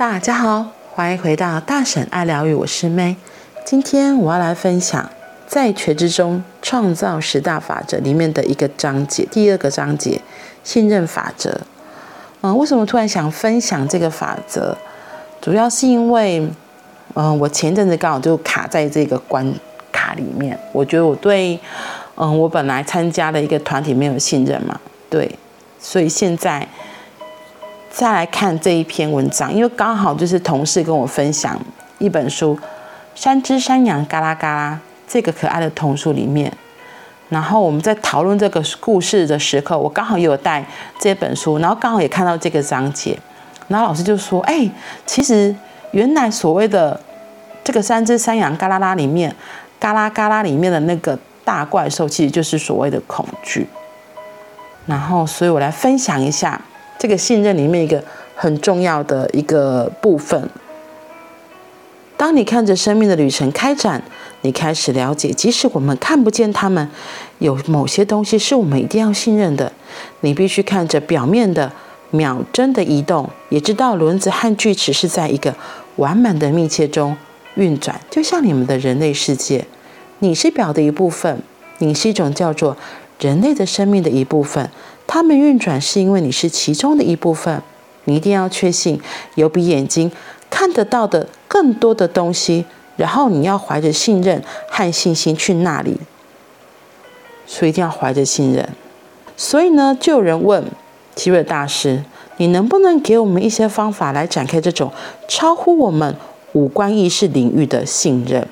大家好，欢迎回到大婶爱疗愈，我是妹。今天我要来分享在觉知中创造十大法则里面的一个章节，第二个章节信任法则。嗯，为什么突然想分享这个法则？主要是因为，嗯，我前阵子刚好就卡在这个关卡里面。我觉得我对，嗯，我本来参加的一个团体没有信任嘛，对，所以现在。再来看这一篇文章，因为刚好就是同事跟我分享一本书《三只山羊嘎啦嘎啦》这个可爱的童书里面，然后我们在讨论这个故事的时刻，我刚好也有带这本书，然后刚好也看到这个章节，然后老师就说：“哎，其实原来所谓的这个三只山羊嘎啦啦里面，嘎啦嘎啦里面的那个大怪兽，其实就是所谓的恐惧。”然后，所以我来分享一下。这个信任里面一个很重要的一个部分。当你看着生命的旅程开展，你开始了解，即使我们看不见他们，有某些东西是我们一定要信任的。你必须看着表面的秒针的移动，也知道轮子和锯齿是在一个完满的密切中运转，就像你们的人类世界。你是表的一部分，你是一种叫做人类的生命的一部分。他们运转是因为你是其中的一部分，你一定要确信有比眼睛看得到的更多的东西，然后你要怀着信任和信心去那里。所以一定要怀着信任。所以呢，就有人问奇瑞大师：“你能不能给我们一些方法来展开这种超乎我们五官意识领域的信任？”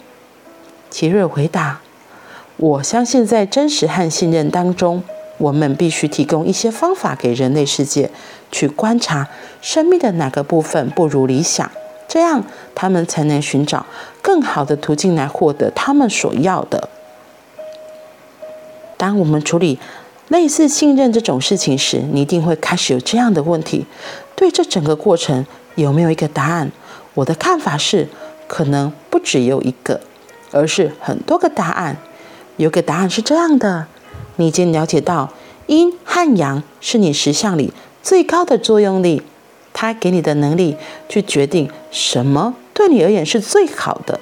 奇瑞回答：“我相信在真实和信任当中。”我们必须提供一些方法给人类世界去观察生命的哪个部分不如理想，这样他们才能寻找更好的途径来获得他们所要的。当我们处理类似信任这种事情时，你一定会开始有这样的问题：对这整个过程有没有一个答案？我的看法是，可能不只有一个，而是很多个答案。有个答案是这样的。你已经了解到，阴和阳是你实相里最高的作用力，它给你的能力去决定什么对你而言是最好的。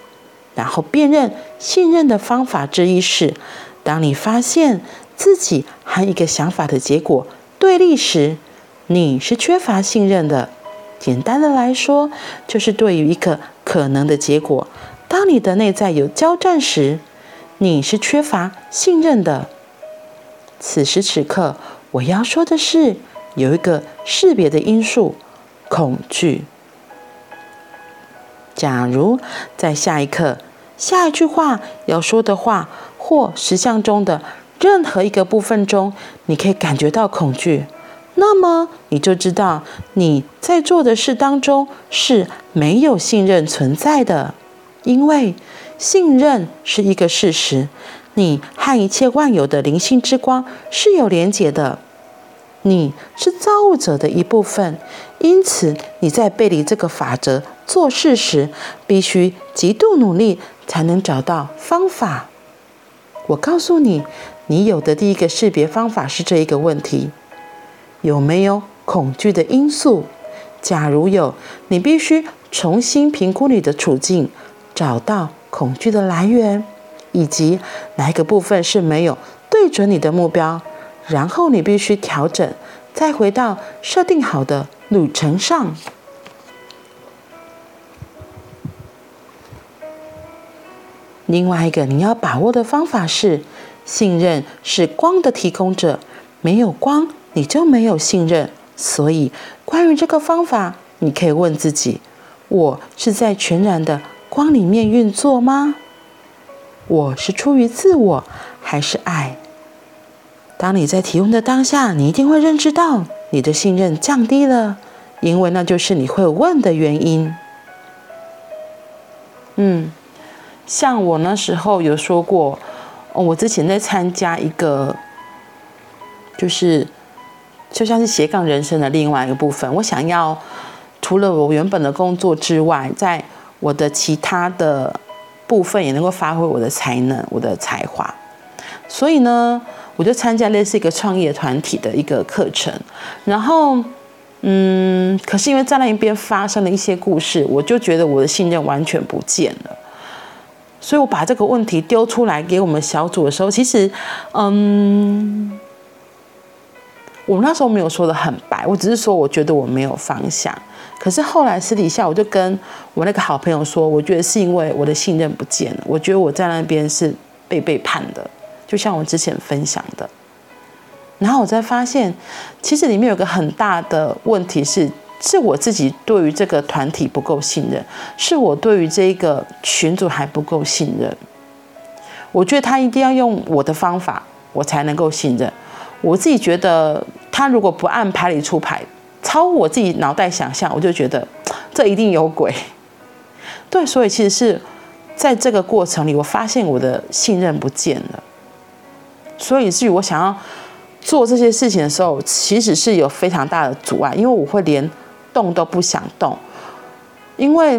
然后辨认信任的方法之一是，当你发现自己和一个想法的结果对立时，你是缺乏信任的。简单的来说，就是对于一个可能的结果，当你的内在有交战时，你是缺乏信任的。此时此刻，我要说的是，有一个识别的因素——恐惧。假如在下一刻，下一句话要说的话，或实相中的任何一个部分中，你可以感觉到恐惧，那么你就知道你在做的事当中是没有信任存在的，因为信任是一个事实。你和一切万有的灵性之光是有连结的，你是造物者的一部分，因此你在背离这个法则做事时，必须极度努力才能找到方法。我告诉你，你有的第一个识别方法是这一个问题：有没有恐惧的因素？假如有，你必须重新评估你的处境，找到恐惧的来源。以及哪个部分是没有对准你的目标，然后你必须调整，再回到设定好的路程上。另外一个你要把握的方法是，信任是光的提供者，没有光你就没有信任。所以关于这个方法，你可以问自己：我是在全然的光里面运作吗？我是出于自我还是爱？当你在提问的当下，你一定会认知到你的信任降低了，因为那就是你会问的原因。嗯，像我那时候有说过，哦，我之前在参加一个，就是就像是斜杠人生的另外一个部分，我想要除了我原本的工作之外，在我的其他的。部分也能够发挥我的才能，我的才华，所以呢，我就参加类似一个创业团体的一个课程。然后嗯，可是因为在那一边发生了一些故事，我就觉得我的信任完全不见了。所以我把这个问题丢出来给我们小组的时候，其实，嗯，我们那时候没有说得很白，我只是说我觉得我没有方向。可是后来私底下我就跟我那个好朋友说，我觉得是因为我的信任不见了，我觉得我在那边是被背叛的，就像我之前分享的。然后我才发现，其实里面有个很大的问题是。是我自己对于这个团体不够信任，是我对于这个群组还不够信任。我觉得他一定要用我的方法，我才能够信任。我自己觉得，他如果不按牌理出牌，超我自己脑袋想象，我就觉得这一定有鬼。对，所以其实是在这个过程里，我发现我的信任不见了。所以至于我想要做这些事情的时候，其实是有非常大的阻碍，因为我会连。动都不想动，因为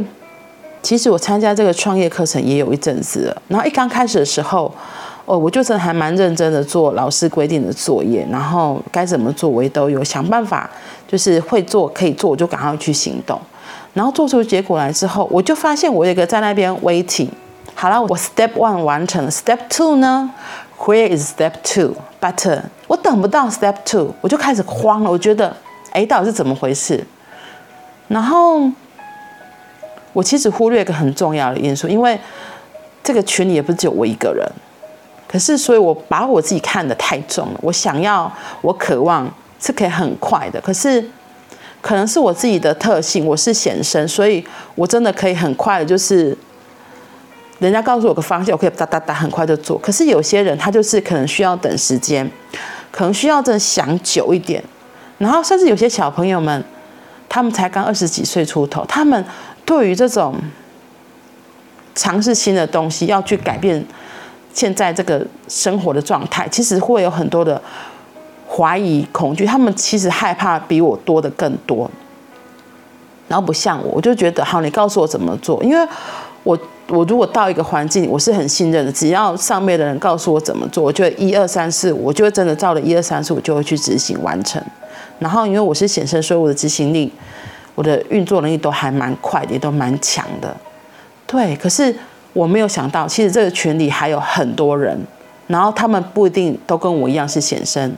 其实我参加这个创业课程也有一阵子了。然后一刚开始的时候，哦，我就是还蛮认真的做老师规定的作业，然后该怎么做我也都有想办法，就是会做可以做，我就赶快去行动。然后做出结果来之后，我就发现我有一个在那边 waiting。好了，我 step one 完成了，step two 呢？Where is step two？But 我等不到 step two，我就开始慌了。我觉得，哎，到底是怎么回事？然后，我其实忽略一个很重要的因素，因为这个群里也不是只有我一个人，可是，所以我把我自己看得太重了。我想要，我渴望是可以很快的，可是可能是我自己的特性，我是显生，所以我真的可以很快的，就是人家告诉我个方向，我可以哒哒哒很快就做。可是有些人他就是可能需要等时间，可能需要真的想久一点，然后甚至有些小朋友们。他们才刚二十几岁出头，他们对于这种尝试新的东西，要去改变现在这个生活的状态，其实会有很多的怀疑、恐惧。他们其实害怕比我多的更多。然后不像我，我就觉得好，你告诉我怎么做，因为我我如果到一个环境，我是很信任的，只要上面的人告诉我怎么做，我就一二三四，我就会真的照着一二三四，我就会去执行完成。然后，因为我是显身，所以我的执行力、我的运作能力都还蛮快的，也都蛮强的。对，可是我没有想到，其实这个群里还有很多人，然后他们不一定都跟我一样是显生，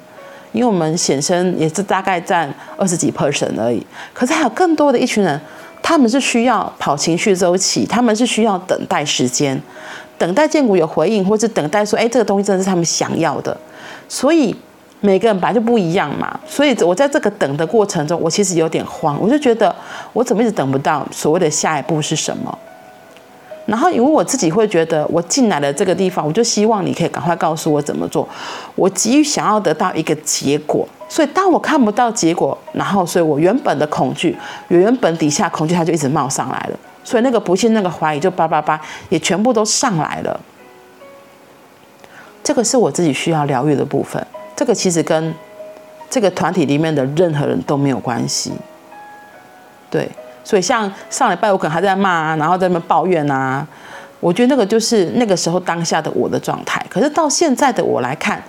因为我们显生也是大概占二十几 percent 而已。可是还有更多的一群人，他们是需要跑情绪周期，他们是需要等待时间，等待荐骨有回应，或是等待说，哎，这个东西真的是他们想要的，所以。每个人本来就不一样嘛，所以我在这个等的过程中，我其实有点慌，我就觉得我怎么一直等不到所谓的下一步是什么？然后因为我自己会觉得，我进来了这个地方，我就希望你可以赶快告诉我怎么做。我急于想要得到一个结果，所以当我看不到结果，然后所以我原本的恐惧，原本底下恐惧它就一直冒上来了，所以那个不信、那个怀疑就叭叭叭也全部都上来了。这个是我自己需要疗愈的部分。这个其实跟这个团体里面的任何人都没有关系，对，所以像上礼拜我可能还在骂啊，然后在那边抱怨啊，我觉得那个就是那个时候当下的我的状态。可是到现在的我来看，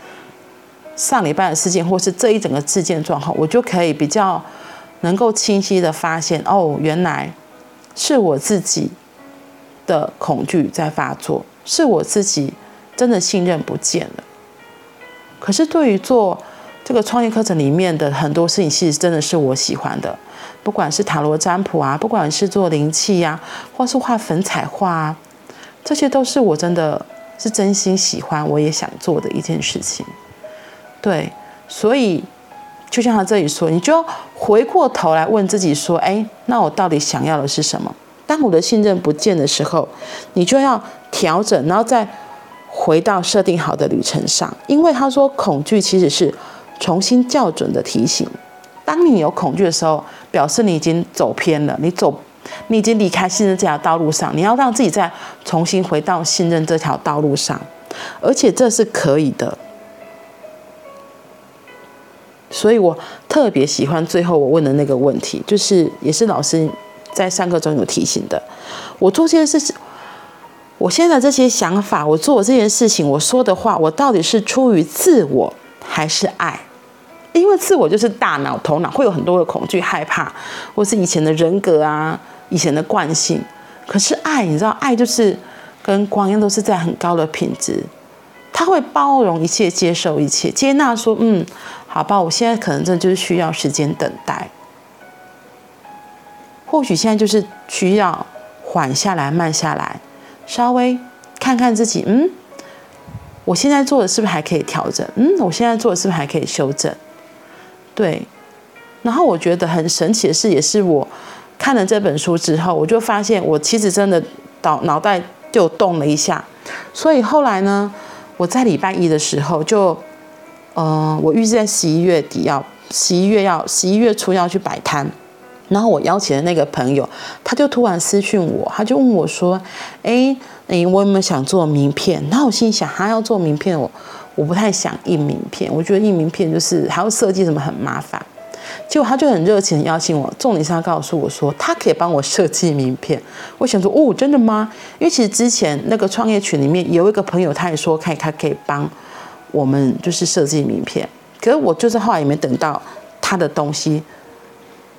上礼拜的事件或是这一整个事件状况，我就可以比较能够清晰的发现，哦，原来是我自己的恐惧在发作，是我自己真的信任不见了。可是，对于做这个创业课程里面的很多事情，其实真的是我喜欢的，不管是塔罗占卜啊，不管是做灵气呀，或是画粉彩画啊，这些都是我真的是真心喜欢，我也想做的一件事情。对，所以就像他这里说，你就回过头来问自己说：“哎，那我到底想要的是什么？”当我的信任不见的时候，你就要调整，然后再。回到设定好的旅程上，因为他说恐惧其实是重新校准的提醒。当你有恐惧的时候，表示你已经走偏了，你走，你已经离开信任这条道路上。你要让自己再重新回到信任这条道路上，而且这是可以的。所以我特别喜欢最后我问的那个问题，就是也是老师在上课中有提醒的。我做这件事情。我现在这些想法，我做这件事情，我说的话，我到底是出于自我还是爱？因为自我就是大脑、头脑会有很多的恐惧、害怕，或是以前的人格啊、以前的惯性。可是爱，你知道，爱就是跟光一样，都是在很高的品质，他会包容一切、接受一切、接纳，说，嗯，好吧，我现在可能真的就是需要时间等待，或许现在就是需要缓下来、慢下来，稍微看看自己，嗯。我现在做的是不是还可以调整？嗯，我现在做的是不是还可以修正？对。然后我觉得很神奇的是，也是我看了这本书之后，我就发现我其实真的脑脑袋就动了一下。所以后来呢，我在礼拜一的时候就，呃，我预计在十一月底要，十一月要，十一月初要去摆摊。然后我邀请的那个朋友，他就突然私讯我，他就问我说：“哎，你我有没有想做名片？”然后我心想，他要做名片，我我不太想印名片，我觉得印名片就是还要设计什么很麻烦。结果他就很热情邀请我，重点是他告诉我说，他可以帮我设计名片。我想说，哦，真的吗？因为其实之前那个创业群里面有一个朋友，他也说可以，他可以帮我们就是设计名片。可是我就是后来也没等到他的东西。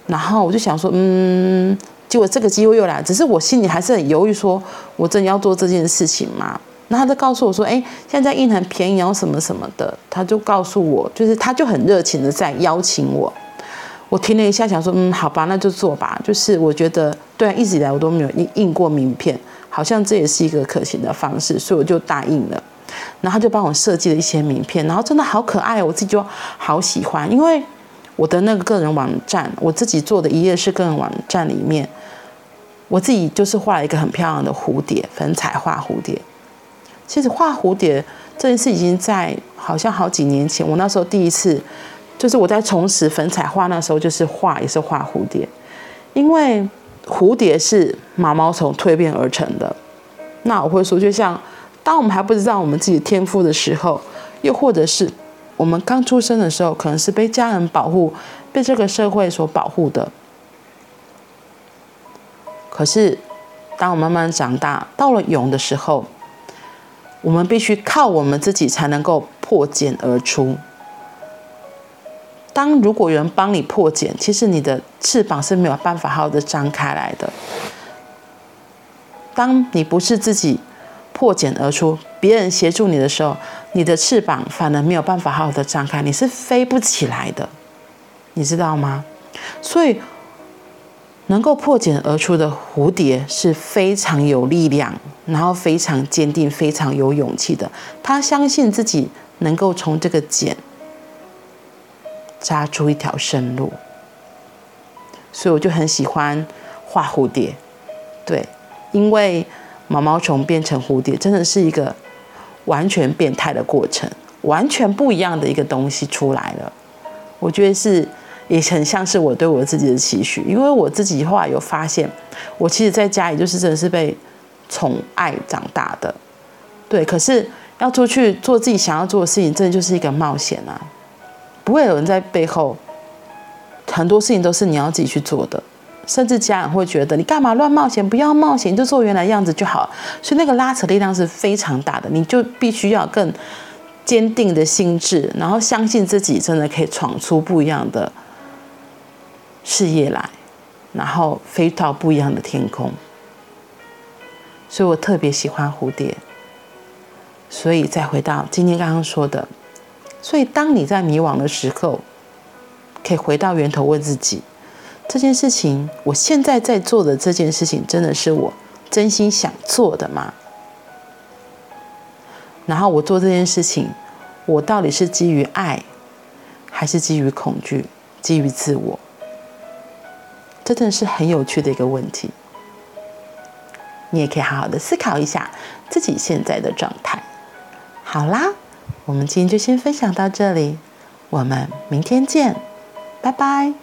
然后我就想说，嗯，结果这个机会又来，只是我心里还是很犹豫，说我真的要做这件事情吗？然后他就告诉我说，哎，现在印很便宜，然后什么什么的，他就告诉我，就是他就很热情的在邀请我。我听了一下，想说，嗯，好吧，那就做吧。就是我觉得，对啊，一直以来我都没有印印过名片，好像这也是一个可行的方式，所以我就答应了。然后他就帮我设计了一些名片，然后真的好可爱，我自己就好喜欢，因为。我的那个个人网站，我自己做的一页式个人网站里面，我自己就是画了一个很漂亮的蝴蝶，粉彩画蝴蝶。其实画蝴蝶这件事已经在好像好几年前，我那时候第一次，就是我在重拾粉彩画那时候，就是画也是画蝴蝶，因为蝴蝶是毛毛虫蜕变而成的。那我会说，就像当我们还不知道我们自己天赋的时候，又或者是。我们刚出生的时候，可能是被家人保护，被这个社会所保护的。可是，当我慢慢长大，到了蛹的时候，我们必须靠我们自己才能够破茧而出。当如果有人帮你破茧，其实你的翅膀是没有办法好好的张开来的。当你不是自己破茧而出，别人协助你的时候，你的翅膀反而没有办法好好的张开，你是飞不起来的，你知道吗？所以，能够破茧而出的蝴蝶是非常有力量，然后非常坚定、非常有勇气的。他相信自己能够从这个茧扎出一条生路。所以我就很喜欢画蝴蝶，对，因为毛毛虫变成蝴蝶真的是一个。完全变态的过程，完全不一样的一个东西出来了。我觉得是，也很像是我对我自己的期许，因为我自己后来有发现，我其实在家里就是真的是被宠爱长大的。对，可是要出去做自己想要做的事情，真的就是一个冒险啊！不会有人在背后，很多事情都是你要自己去做的。甚至家人会觉得你干嘛乱冒险？不要冒险，就做原来样子就好。所以那个拉扯力量是非常大的，你就必须要更坚定的心智，然后相信自己真的可以闯出不一样的事业来，然后飞到不一样的天空。所以我特别喜欢蝴蝶。所以再回到今天刚刚说的，所以当你在迷惘的时候，可以回到源头问自己。这件事情，我现在在做的这件事情，真的是我真心想做的吗？然后我做这件事情，我到底是基于爱，还是基于恐惧，基于自我？真的是很有趣的一个问题。你也可以好好的思考一下自己现在的状态。好啦，我们今天就先分享到这里，我们明天见，拜拜。